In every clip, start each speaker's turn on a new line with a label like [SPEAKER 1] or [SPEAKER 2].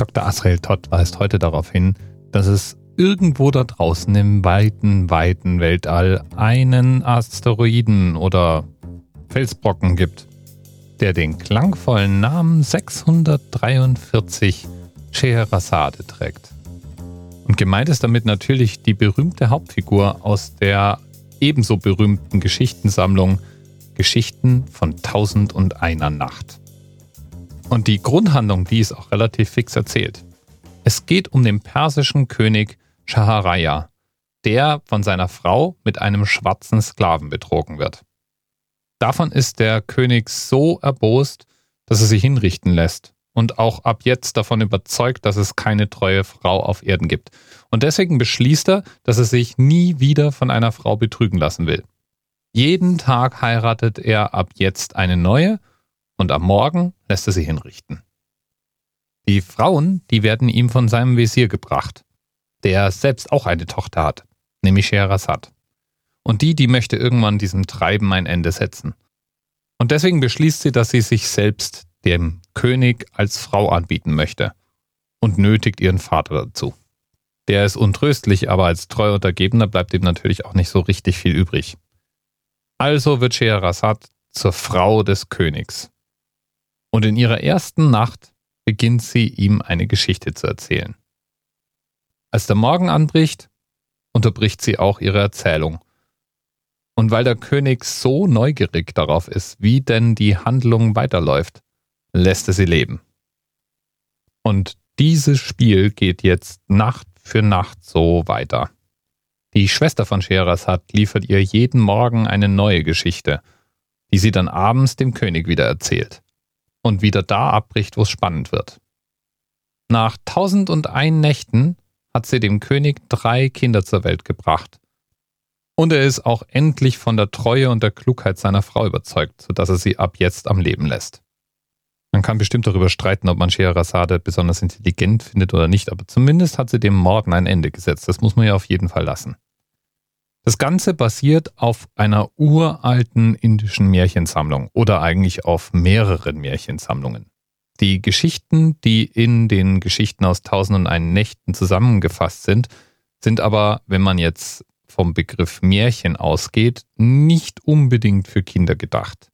[SPEAKER 1] Dr. Asrael Todd weist heute darauf hin, dass es irgendwo da draußen im weiten, weiten Weltall einen Asteroiden oder Felsbrocken gibt, der den klangvollen Namen 643 Scheherazade trägt. Und gemeint ist damit natürlich die berühmte Hauptfigur aus der ebenso berühmten Geschichtensammlung Geschichten von Tausend und einer Nacht. Und die Grundhandlung, die ist auch relativ fix erzählt. Es geht um den persischen König Shaharaya, der von seiner Frau mit einem schwarzen Sklaven betrogen wird. Davon ist der König so erbost, dass er sich hinrichten lässt und auch ab jetzt davon überzeugt, dass es keine treue Frau auf Erden gibt. Und deswegen beschließt er, dass er sich nie wieder von einer Frau betrügen lassen will. Jeden Tag heiratet er ab jetzt eine neue und am Morgen lässt er sie hinrichten. Die Frauen, die werden ihm von seinem Visier gebracht, der selbst auch eine Tochter hat, nämlich Scheherazad. Und die, die möchte irgendwann diesem Treiben ein Ende setzen. Und deswegen beschließt sie, dass sie sich selbst dem König als Frau anbieten möchte und nötigt ihren Vater dazu. Der ist untröstlich, aber als treu Untergebener bleibt ihm natürlich auch nicht so richtig viel übrig. Also wird Scheherazad zur Frau des Königs. Und in ihrer ersten Nacht beginnt sie ihm eine Geschichte zu erzählen. Als der Morgen anbricht, unterbricht sie auch ihre Erzählung. Und weil der König so neugierig darauf ist, wie denn die Handlung weiterläuft, lässt er sie leben. Und dieses Spiel geht jetzt Nacht für Nacht so weiter. Die Schwester von Scheherazad liefert ihr jeden Morgen eine neue Geschichte, die sie dann abends dem König wieder erzählt und wieder da abbricht, wo es spannend wird. Nach tausend und ein Nächten hat sie dem König drei Kinder zur Welt gebracht. Und er ist auch endlich von der Treue und der Klugheit seiner Frau überzeugt, sodass er sie ab jetzt am Leben lässt. Man kann bestimmt darüber streiten, ob man Scheherazade besonders intelligent findet oder nicht, aber zumindest hat sie dem Morden ein Ende gesetzt. Das muss man ja auf jeden Fall lassen. Das Ganze basiert auf einer uralten indischen Märchensammlung oder eigentlich auf mehreren Märchensammlungen. Die Geschichten, die in den Geschichten aus Tausend und einen Nächten zusammengefasst sind, sind aber, wenn man jetzt vom Begriff Märchen ausgeht, nicht unbedingt für Kinder gedacht.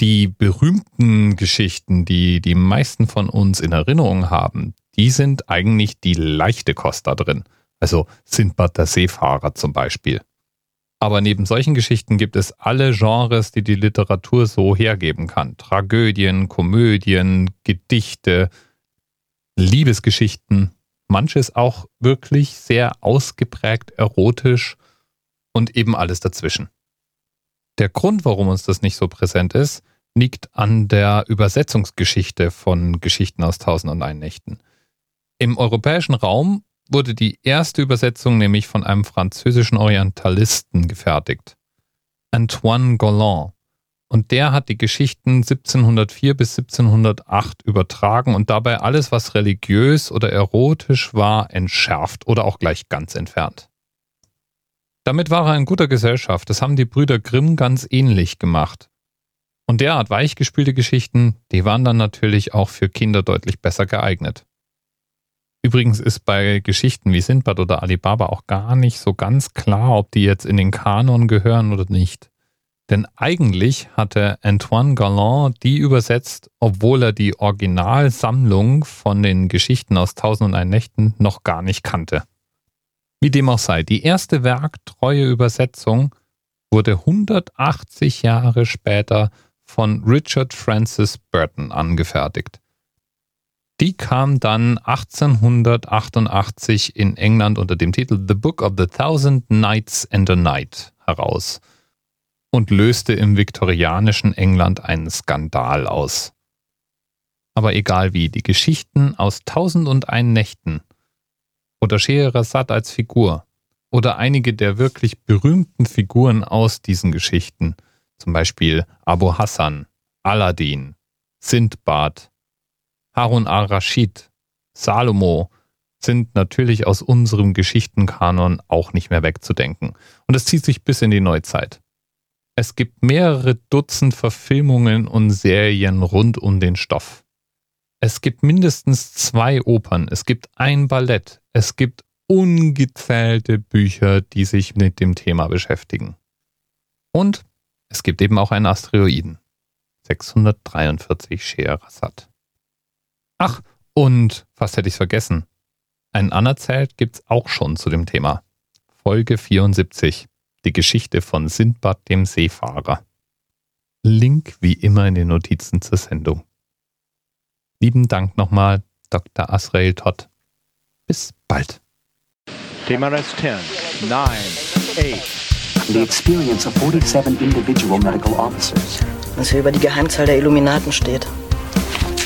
[SPEAKER 1] Die berühmten Geschichten, die die meisten von uns in Erinnerung haben, die sind eigentlich die leichte Kost da drin. Also Sindbad der Seefahrer zum Beispiel. Aber neben solchen Geschichten gibt es alle Genres, die die Literatur so hergeben kann. Tragödien, Komödien, Gedichte, Liebesgeschichten. Manches auch wirklich sehr ausgeprägt erotisch und eben alles dazwischen. Der Grund, warum uns das nicht so präsent ist, liegt an der Übersetzungsgeschichte von Geschichten aus Tausend und ein Nächten. Im europäischen Raum wurde die erste Übersetzung nämlich von einem französischen Orientalisten gefertigt, Antoine Golland. Und der hat die Geschichten 1704 bis 1708 übertragen und dabei alles, was religiös oder erotisch war, entschärft oder auch gleich ganz entfernt. Damit war er in guter Gesellschaft. Das haben die Brüder Grimm ganz ähnlich gemacht. Und derart weichgespülte Geschichten, die waren dann natürlich auch für Kinder deutlich besser geeignet. Übrigens ist bei Geschichten wie Sindbad oder Alibaba auch gar nicht so ganz klar, ob die jetzt in den Kanon gehören oder nicht. Denn eigentlich hatte Antoine Galland die übersetzt, obwohl er die Originalsammlung von den Geschichten aus Tausend und ein Nächten noch gar nicht kannte. Wie dem auch sei, die erste werktreue Übersetzung wurde 180 Jahre später von Richard Francis Burton angefertigt. Die kam dann 1888 in England unter dem Titel The Book of the Thousand Nights and a Night heraus und löste im viktorianischen England einen Skandal aus. Aber egal wie, die Geschichten aus Tausend und ein Nächten oder Scheherazad als Figur oder einige der wirklich berühmten Figuren aus diesen Geschichten, zum Beispiel Abu Hassan, Aladdin, Sindbad, Harun al-Rashid, Salomo, sind natürlich aus unserem Geschichtenkanon auch nicht mehr wegzudenken. Und es zieht sich bis in die Neuzeit. Es gibt mehrere Dutzend Verfilmungen und Serien rund um den Stoff. Es gibt mindestens zwei Opern, es gibt ein Ballett, es gibt ungezählte Bücher, die sich mit dem Thema beschäftigen. Und es gibt eben auch einen Asteroiden. 643 Scheherazad. Ach, und fast hätte ich es vergessen. Ein Anerzählt gibt's auch schon zu dem Thema. Folge 74. Die Geschichte von Sindbad dem Seefahrer. Link wie immer in den Notizen zur Sendung. Lieben Dank nochmal, Dr. Asrael Todd. Bis bald.
[SPEAKER 2] TMRS 10, 9, 8.
[SPEAKER 3] The experience of 47 individual medical officers.
[SPEAKER 4] Was hier über die Geheimzahl der Illuminaten steht.